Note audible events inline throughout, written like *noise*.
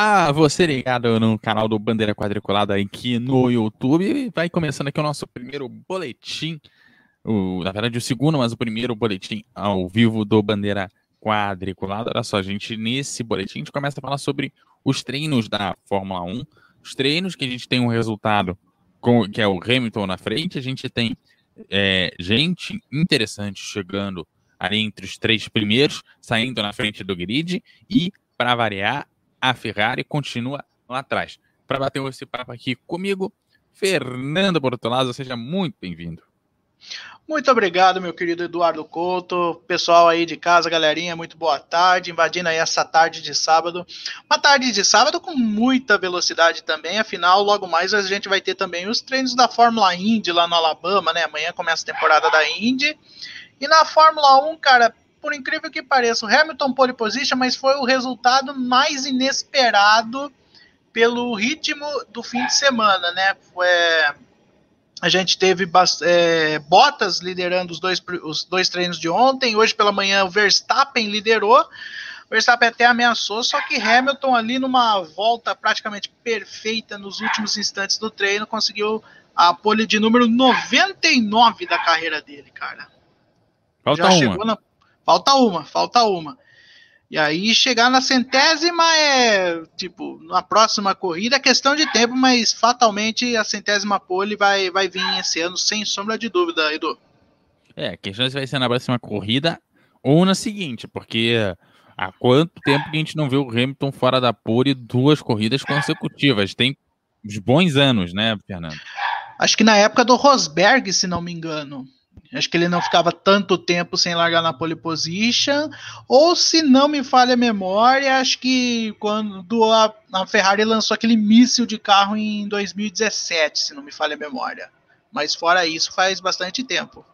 Ah, você ligado no canal do Bandeira Quadriculada aqui no YouTube. Vai começando aqui o nosso primeiro boletim. O, na verdade, o segundo, mas o primeiro boletim ao vivo do Bandeira Quadriculada. Olha só, gente, nesse boletim a gente começa a falar sobre os treinos da Fórmula 1. Os treinos que a gente tem um resultado com, que é o Hamilton na frente. A gente tem é, gente interessante chegando ali entre os três primeiros, saindo na frente do grid. E, para variar, a Ferrari continua lá atrás. Para bater esse papo aqui comigo, Fernando Bortolazzo, seja muito bem-vindo. Muito obrigado, meu querido Eduardo Couto. Pessoal aí de casa, galerinha, muito boa tarde. Invadindo aí essa tarde de sábado. Uma tarde de sábado com muita velocidade também. Afinal, logo mais a gente vai ter também os treinos da Fórmula Indy lá no Alabama, né? Amanhã começa a temporada da Indy. E na Fórmula 1, cara, por incrível que pareça, o Hamilton pole position, mas foi o resultado mais inesperado pelo ritmo do fim de semana, né? Foi, a gente teve é, Bottas liderando os dois, os dois treinos de ontem. Hoje pela manhã o Verstappen liderou. O Verstappen até ameaçou, só que Hamilton ali numa volta praticamente perfeita nos últimos instantes do treino conseguiu a pole de número 99 da carreira dele, cara. Falta Já uma. chegou na Falta uma, falta uma. E aí chegar na centésima é, tipo, na próxima corrida é questão de tempo, mas fatalmente a centésima pole vai, vai vir esse ano, sem sombra de dúvida, Edu. É, a questão é se vai ser na próxima corrida ou na seguinte, porque há quanto tempo que a gente não vê o Hamilton fora da pole duas corridas consecutivas? Tem uns bons anos, né, Fernando? Acho que na época do Rosberg, se não me engano. Acho que ele não ficava tanto tempo sem largar na pole position. Ou se não me falha a memória, acho que quando a, a Ferrari lançou aquele míssil de carro em 2017, se não me falha a memória. Mas fora isso, faz bastante tempo.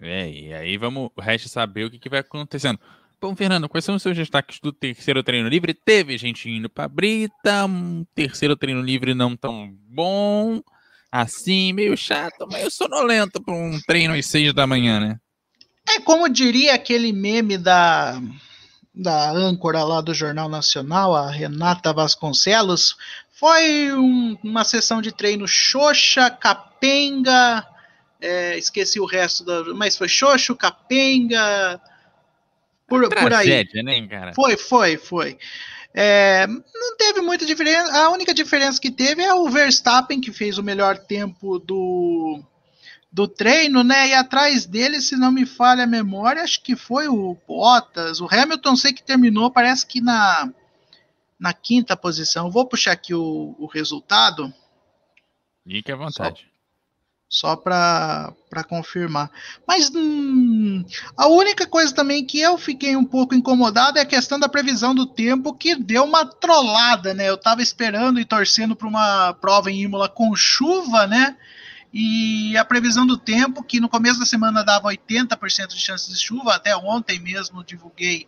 É, e aí vamos o resto saber o que, que vai acontecendo. Bom, Fernando, quais são os seus destaques do terceiro treino livre? Teve gente indo para Brita, um terceiro treino livre não tão bom assim, meio chato, meio sonolento para um treino às seis da manhã, né? É como diria aquele meme da, da âncora lá do Jornal Nacional, a Renata Vasconcelos, foi um, uma sessão de treino xoxa, capenga, é, esqueci o resto, da, mas foi xoxo, capenga, por, por aí. né, cara? Foi, foi, foi. É, não teve muita diferença. A única diferença que teve é o Verstappen, que fez o melhor tempo do, do treino, né? E atrás dele, se não me falha a memória, acho que foi o Bottas. O Hamilton sei que terminou, parece que na, na quinta posição. Vou puxar aqui o, o resultado. Fique à vontade. Só para confirmar. Mas hum, a única coisa também que eu fiquei um pouco incomodado é a questão da previsão do tempo, que deu uma trollada, né? Eu estava esperando e torcendo para uma prova em Imola com chuva, né? E a previsão do tempo, que no começo da semana dava 80% de chances de chuva, até ontem mesmo divulguei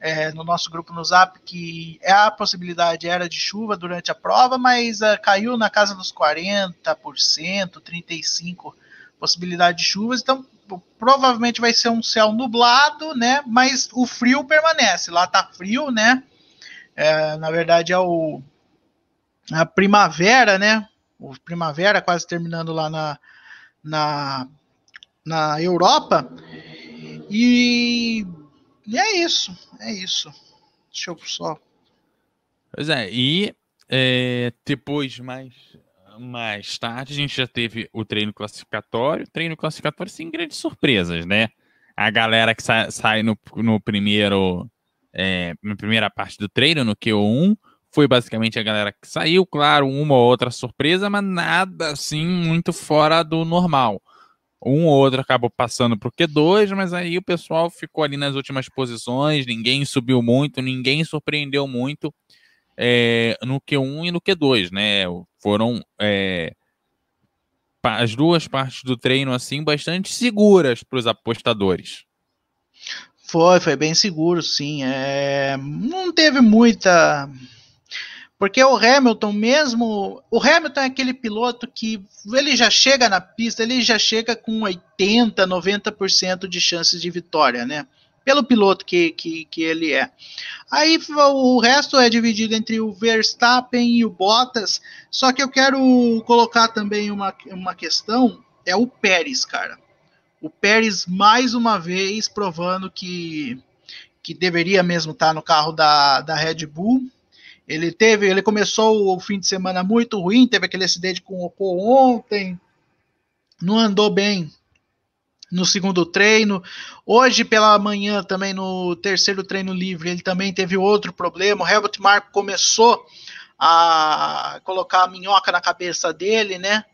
é, no nosso grupo no Zap que é a possibilidade era de chuva durante a prova, mas uh, caiu na casa dos 40%, 35% possibilidade de chuvas, então provavelmente vai ser um céu nublado, né? Mas o frio permanece. Lá tá frio, né? É, na verdade é o a primavera, né? O primavera quase terminando lá na, na, na Europa. E e é isso, é isso. Eu só. Pois é, e é, depois, mais, mais tarde, a gente já teve o treino classificatório. Treino classificatório sem grandes surpresas, né? A galera que sai, sai no, no primeiro. É, na primeira parte do treino, no Q1, foi basicamente a galera que saiu, claro, uma ou outra surpresa, mas nada assim muito fora do normal. Um ou outro acabou passando para o Q2, mas aí o pessoal ficou ali nas últimas posições, ninguém subiu muito, ninguém surpreendeu muito é, no Q1 e no Q2, né? Foram é, as duas partes do treino assim bastante seguras para os apostadores. Foi, foi bem seguro, sim. É, não teve muita porque o Hamilton mesmo, o Hamilton é aquele piloto que ele já chega na pista, ele já chega com 80, 90% de chances de vitória, né? pelo piloto que, que, que ele é. Aí o resto é dividido entre o Verstappen e o Bottas, só que eu quero colocar também uma, uma questão, é o Pérez, cara. O Pérez, mais uma vez, provando que, que deveria mesmo estar no carro da, da Red Bull. Ele teve, ele começou o fim de semana muito ruim, teve aquele acidente com o Ocon ontem, não andou bem no segundo treino. Hoje pela manhã, também no terceiro treino livre, ele também teve outro problema. O Helmut Marko começou a colocar a minhoca na cabeça dele, né?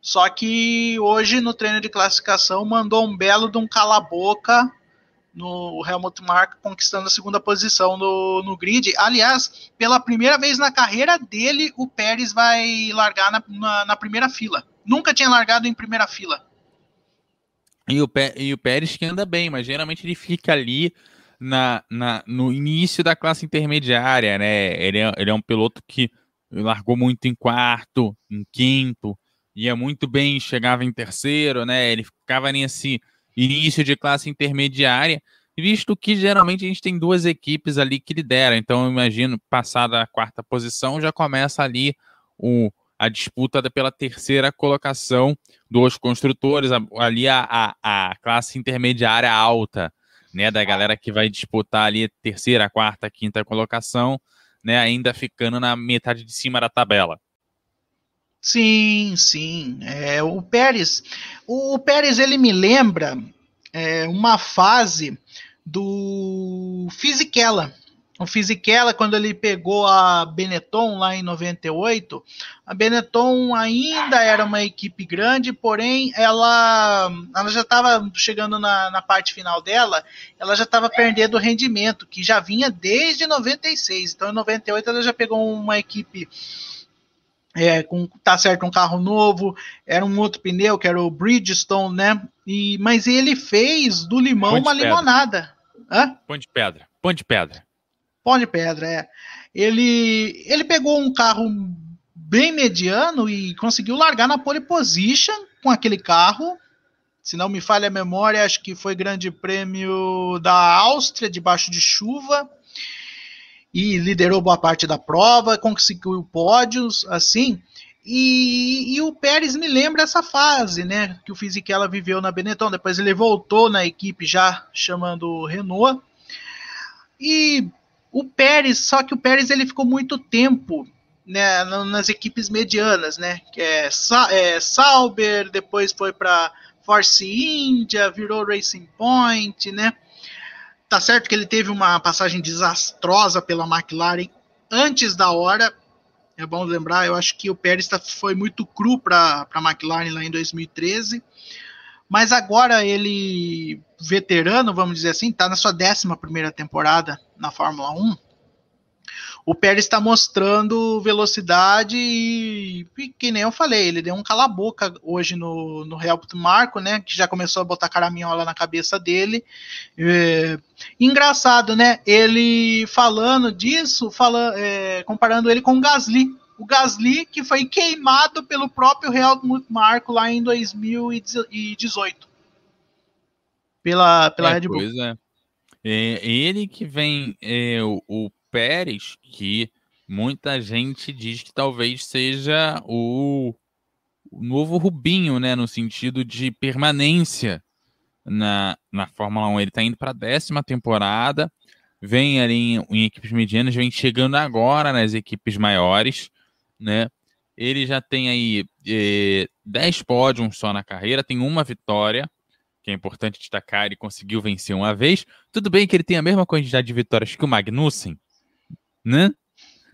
Só que hoje no treino de classificação mandou um belo de um cala-boca no Helmut Marko conquistando a segunda posição no, no grid. Aliás, pela primeira vez na carreira dele, o Pérez vai largar na, na, na primeira fila. Nunca tinha largado em primeira fila. E o, e o Pérez que anda bem, mas geralmente ele fica ali na, na, no início da classe intermediária, né? Ele é, ele é um piloto que largou muito em quarto, em quinto, ia muito bem, chegava em terceiro, né? Ele ficava nesse início de classe intermediária, visto que geralmente a gente tem duas equipes ali que lideram. Então, eu imagino, passada a quarta posição, já começa ali o a disputa pela terceira colocação dos construtores, ali a, a, a, classe intermediária alta, né, da galera que vai disputar ali terceira, quarta, quinta colocação, né, ainda ficando na metade de cima da tabela. Sim, sim. É, o Pérez, o, o Pérez ele me lembra é, uma fase do Fisichella, o Fisichella, quando ele pegou a Benetton lá em 98, a Benetton ainda era uma equipe grande, porém ela, ela já estava chegando na, na, parte final dela, ela já estava perdendo rendimento, que já vinha desde 96. Então em 98 ela já pegou uma equipe é, com tá certo um carro novo, era um outro pneu que era o Bridgestone, né? E, mas ele fez do limão uma limonada. Hã? Ponte de pedra. Ponte de pedra. Pó de pedra, é. Ele, ele pegou um carro bem mediano e conseguiu largar na pole position com aquele carro. Se não me falha a memória, acho que foi grande prêmio da Áustria, debaixo de chuva. E liderou boa parte da prova, conseguiu pódios, assim. E, e, o Pérez me lembra essa fase, né? Que o Fisichella viveu na Benetton. Depois ele voltou na equipe já chamando Renault. E o Pérez, só que o Pérez ele ficou muito tempo né, nas equipes medianas, né? Que é, é Sauber, depois foi para Force India, virou Racing Point, né? Tá certo que ele teve uma passagem desastrosa pela McLaren antes da hora. É bom lembrar, eu acho que o Pérez tá, foi muito cru para a McLaren lá em 2013. Mas agora ele, veterano, vamos dizer assim, está na sua 11 primeira temporada na Fórmula 1. O Pérez está mostrando velocidade e, e, que nem eu falei, ele deu um cala-boca hoje no, no Helmut Marco, né? Que já começou a botar caraminhola na cabeça dele. É, engraçado, né? Ele falando disso, fala, é, comparando ele com o Gasly o Gasly, que foi queimado pelo próprio Helmut Marko lá em 2018. Pela, pela é, Red Bull. Pois é. é ele que vem, é, o, o Pérez, que muita gente diz que talvez seja o, o novo Rubinho, né? No sentido de permanência na, na Fórmula 1. Ele está indo para a décima temporada, vem ali em, em, equipes medianas, vem chegando agora nas equipes maiores né? Ele já tem aí 10 pódios só na carreira, tem uma vitória, que é importante destacar, ele conseguiu vencer uma vez. Tudo bem que ele tem a mesma quantidade de vitórias que o Magnussen, né?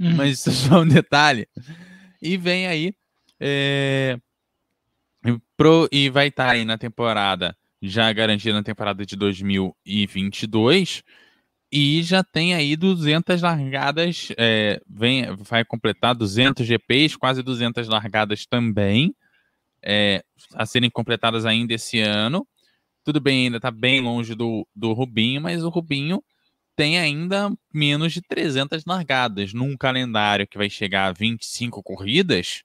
Hum. Mas isso é só um detalhe. E vem aí. É, pro, e vai estar tá aí na temporada, já garantido na temporada de 2022 e já tem aí 200 largadas, é, vem, vai completar 200 GPs, quase 200 largadas também, é, a serem completadas ainda esse ano. Tudo bem, ainda está bem longe do, do Rubinho, mas o Rubinho tem ainda menos de 300 largadas num calendário que vai chegar a 25 corridas,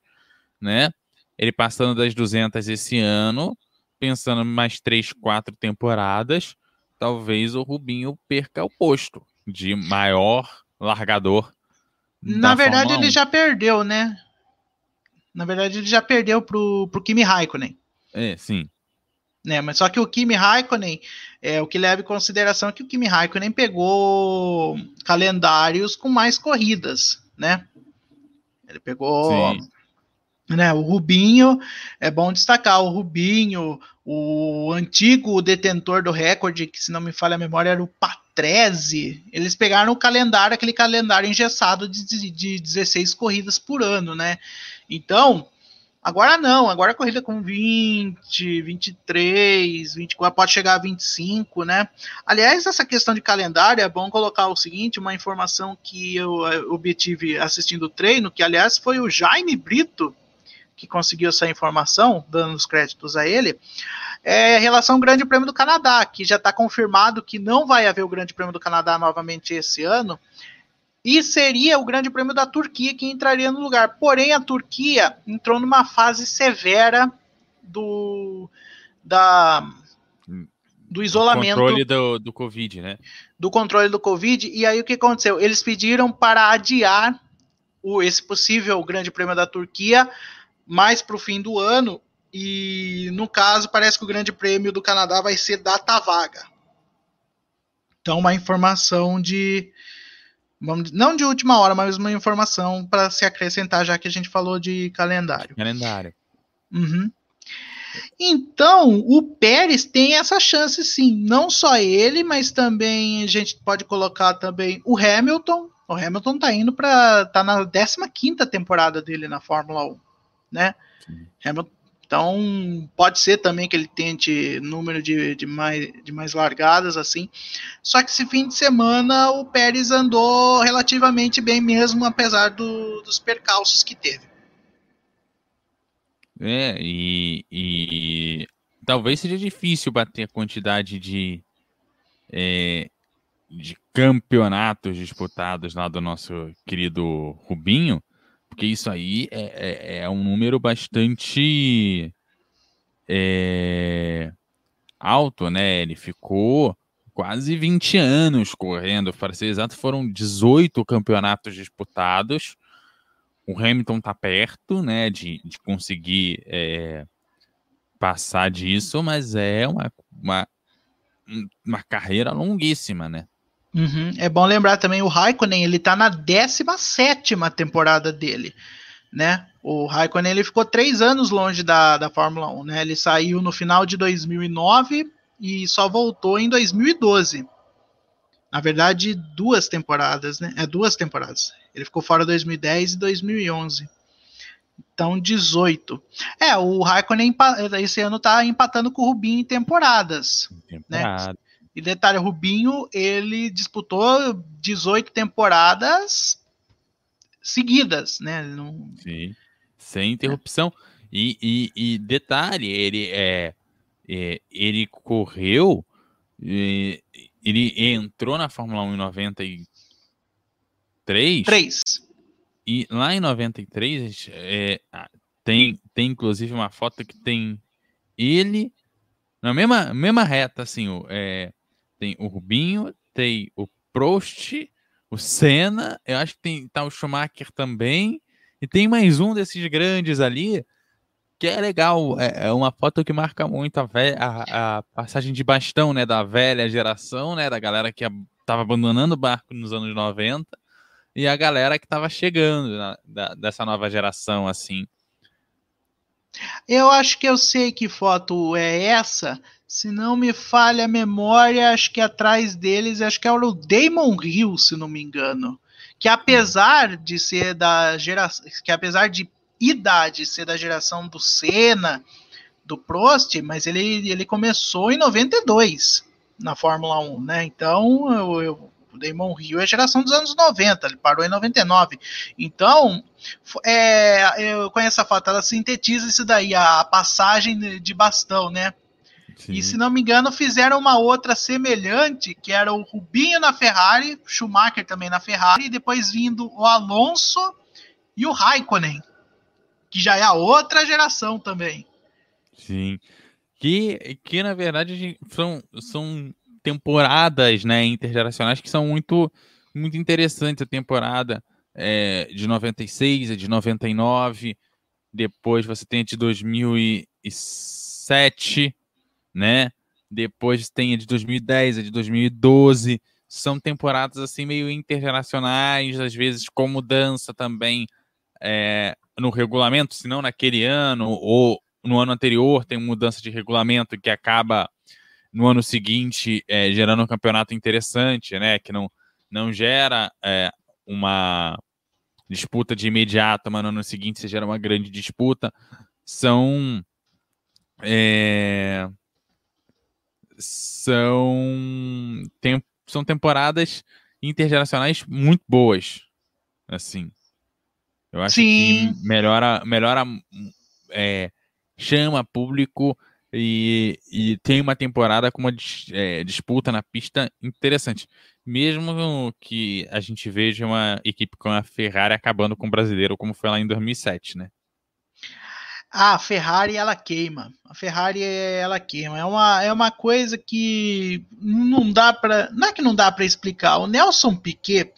né? Ele passando das 200 esse ano, pensando mais 3, 4 temporadas, talvez o Rubinho perca o posto de maior largador. Na verdade, ele já perdeu, né? Na verdade, ele já perdeu pro, pro Kimi Raikkonen. É, sim. Né, mas só que o Kimi Raikkonen, é, o que leva em consideração é que o Kimi Raikkonen pegou calendários com mais corridas, né? Ele pegou Sim. Né, o Rubinho, é bom destacar, o Rubinho, o antigo detentor do recorde, que se não me falha a memória era o Patrese, eles pegaram o calendário, aquele calendário engessado de, de 16 corridas por ano, né? Então, agora não, agora a corrida com 20, 23, 24, pode chegar a 25, né? Aliás, essa questão de calendário é bom colocar o seguinte, uma informação que eu obtive assistindo o treino, que aliás foi o Jaime Brito, que conseguiu essa informação, dando os créditos a ele, é em relação ao Grande Prêmio do Canadá, que já está confirmado que não vai haver o Grande Prêmio do Canadá novamente esse ano, e seria o Grande Prêmio da Turquia que entraria no lugar. Porém, a Turquia entrou numa fase severa do da do isolamento. Do controle do, do Covid, né? Do controle do Covid. E aí o que aconteceu? Eles pediram para adiar o, esse possível Grande Prêmio da Turquia mais para o fim do ano. E no caso, parece que o Grande Prêmio do Canadá vai ser data vaga. Então, uma informação de. Vamos, não de última hora, mas uma informação para se acrescentar, já que a gente falou de calendário. Calendário. Uhum. Então, o Pérez tem essa chance sim. Não só ele, mas também a gente pode colocar também o Hamilton. O Hamilton está indo para. tá na 15 temporada dele na Fórmula 1 né? Hamilton, então pode ser também que ele tente número de, de, mais, de mais largadas assim. Só que esse fim de semana o Pérez andou relativamente bem mesmo, apesar do, dos percalços que teve. É, e, e talvez seja difícil bater a quantidade de, é, de campeonatos disputados lá do nosso querido Rubinho, porque isso aí é, é, é um número bastante é, alto, né? Ele ficou quase 20 anos correndo, para ser exato, foram 18 campeonatos disputados. O Hamilton tá perto, né, de, de conseguir é, passar disso, mas é uma, uma, uma carreira longuíssima, né? Uhum. É bom lembrar também o Raikkonen, ele tá na 17 temporada dele, né? O Raikkonen ele ficou três anos longe da, da Fórmula 1, né? Ele saiu no final de 2009 e só voltou em 2012. Na verdade, duas temporadas, né? É duas temporadas. Ele ficou fora 2010 e 2011. Então, 18. É, o Raikkonen esse ano tá empatando com o Rubinho em temporadas. Temporada. Né? E detalhe, o Rubinho, ele disputou 18 temporadas seguidas, né? Não... Sim, sem interrupção. E, e, e, detalhe, ele é, é ele correu, é, ele entrou na Fórmula 1 em 93. 3. E lá em 93 é, tem, tem inclusive uma foto que tem ele na mesma, mesma reta, assim, é, tem o Rubinho, tem o Prost, o Senna, eu acho que tem tá o Schumacher também, e tem mais um desses grandes ali, que é legal, é, é uma foto que marca muito a, a, a, passagem de bastão, né, da velha geração, né, da galera que estava abandonando o barco nos anos 90, e a galera que estava chegando na, da, dessa nova geração, assim. Eu acho que eu sei que foto é essa, se não me falha a memória, acho que atrás deles, acho que era o Damon Hill, se não me engano. Que apesar de ser da geração. Que apesar de idade ser da geração do Senna, do Prost, mas ele, ele começou em 92 na Fórmula 1, né? Então, eu, eu, o Damon Hill é geração dos anos 90, ele parou em 99. Então, é, eu conheço a foto, ela sintetiza isso daí, a, a passagem de bastão, né? Sim. E se não me engano, fizeram uma outra semelhante, que era o Rubinho na Ferrari, Schumacher também na Ferrari, e depois vindo o Alonso e o Raikkonen, que já é a outra geração também. Sim. Que, que na verdade são, são temporadas né, intergeracionais que são muito, muito interessantes. A temporada é, de 96, a de 99, depois você tem a de 2007, né? Depois tem a de 2010, a de 2012. São temporadas assim meio internacionais, às vezes com mudança também é, no regulamento, se não naquele ano ou no ano anterior tem mudança de regulamento que acaba no ano seguinte é, gerando um campeonato interessante, né? Que não, não gera é, uma disputa de imediato, mas no ano seguinte você gera uma grande disputa. São é, são tem, são temporadas intergeracionais muito boas, assim. Eu acho Sim. que melhora, melhora é, chama público e, e, tem uma temporada com uma é, disputa na pista interessante. Mesmo que a gente veja uma equipe com a Ferrari acabando com o brasileiro, como foi lá em 2007, né? Ah, a Ferrari ela queima. A Ferrari ela queima. É uma, é uma coisa que não dá para, não é que não dá para explicar. O Nelson Piquet,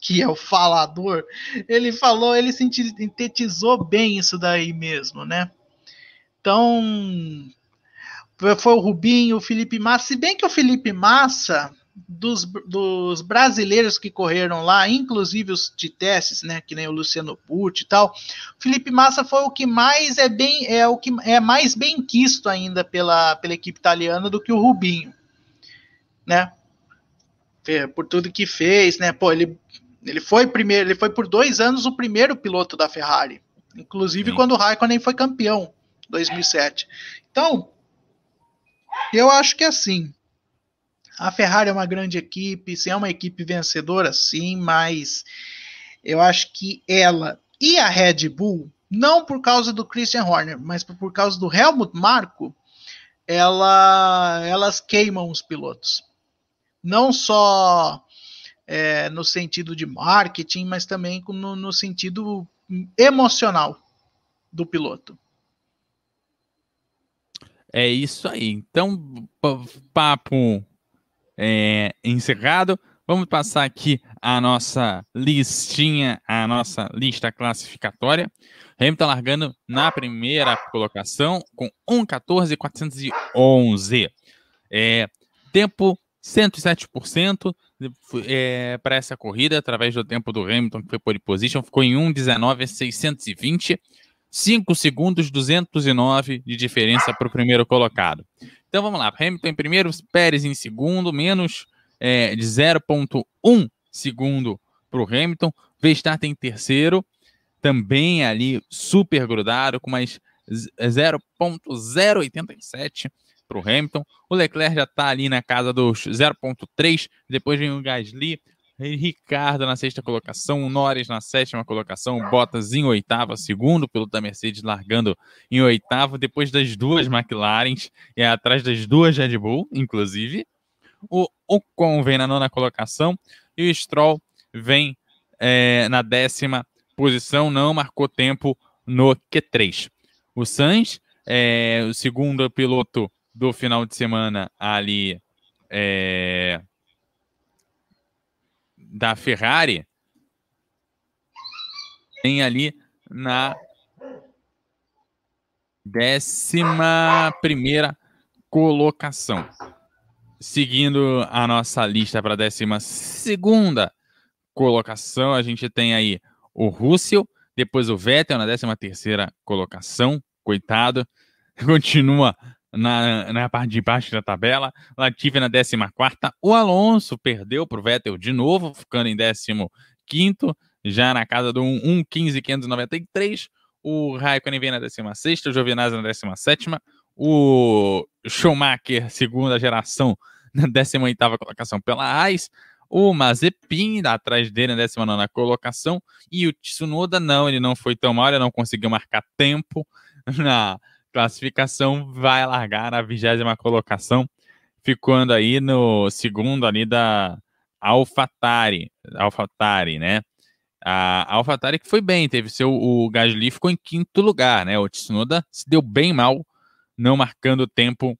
que é o falador, ele falou, ele sintetizou bem isso daí mesmo, né? Então, foi o Rubinho, o Felipe Massa, se bem que o Felipe Massa dos, dos brasileiros que correram lá, inclusive os de testes, né, que nem o Luciano Pucci e tal, Felipe Massa foi o que mais é bem é o que é mais bem quisto ainda pela, pela equipe italiana do que o Rubinho, né? Por tudo que fez, né? Pô, ele ele foi primeiro, ele foi por dois anos o primeiro piloto da Ferrari, inclusive Sim. quando o Raikkonen foi campeão, 2007. Então, eu acho que é assim, a Ferrari é uma grande equipe, sim, é uma equipe vencedora, sim, mas eu acho que ela e a Red Bull, não por causa do Christian Horner, mas por causa do Helmut Marko, ela, elas queimam os pilotos. Não só é, no sentido de marketing, mas também no, no sentido emocional do piloto. É isso aí. Então, papo é, encerrado. Vamos passar aqui a nossa listinha, a nossa lista classificatória. Hamilton largando na primeira colocação com 1,14,411. É, tempo 107% é, para essa corrida, através do tempo do Hamilton, que foi pole position, ficou em 1,19,620. 5 segundos 209 de diferença para o primeiro colocado. Então vamos lá, Hamilton em primeiro, Pérez em segundo, menos é, de 0,1 segundo para o Hamilton, Verstappen em terceiro, também ali super grudado, com mais 0,087 para o Hamilton. O Leclerc já está ali na casa dos 0,3, depois vem o Gasly Ricardo na sexta colocação, Norris na sétima colocação, Bottas em oitava, segundo piloto da Mercedes largando em oitavo, depois das duas McLarens e atrás das duas Red Bull, inclusive. O Ocon vem na nona colocação e o Stroll vem é, na décima posição, não marcou tempo no Q3. O Sainz, é, o segundo piloto do final de semana ali, é, da Ferrari tem ali na décima primeira colocação. Seguindo a nossa lista para a décima segunda colocação, a gente tem aí o Russell, depois o Vettel na décima terceira colocação, coitado, *laughs* continua na, na parte de baixo da tabela. Latifi na 14. O Alonso perdeu para o Vettel de novo, ficando em 15, já na casa do 1,15,593. O Raikkonen vem na 16, o Giovinazzi na 17. O Schumacher, segunda geração, *laughs* na 18 colocação pela Haas. O Mazepin, atrás dele, na 19 colocação. E o Tsunoda, não, ele não foi tão mal, ele não conseguiu marcar tempo *laughs* na, classificação vai largar na vigésima colocação, ficando aí no segundo ali da AlphaTari, AlphaTari, né? A AlphaTari que foi bem, teve seu o Gasly ficou em quinto lugar, né? O Tsunoda se deu bem mal, não marcando tempo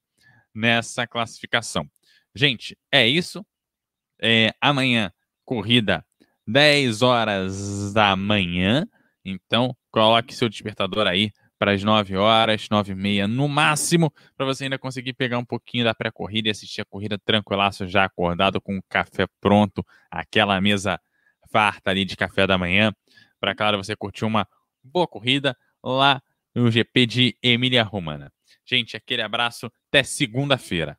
nessa classificação. Gente, é isso. É, amanhã, corrida 10 horas da manhã. Então, coloque seu despertador aí para as 9 horas, 9 e meia no máximo, para você ainda conseguir pegar um pouquinho da pré-corrida e assistir a corrida tranquilaço, já acordado, com o café pronto, aquela mesa farta ali de café da manhã, para, claro, você curtir uma boa corrida lá no GP de Emília Romana. Gente, aquele abraço, até segunda-feira.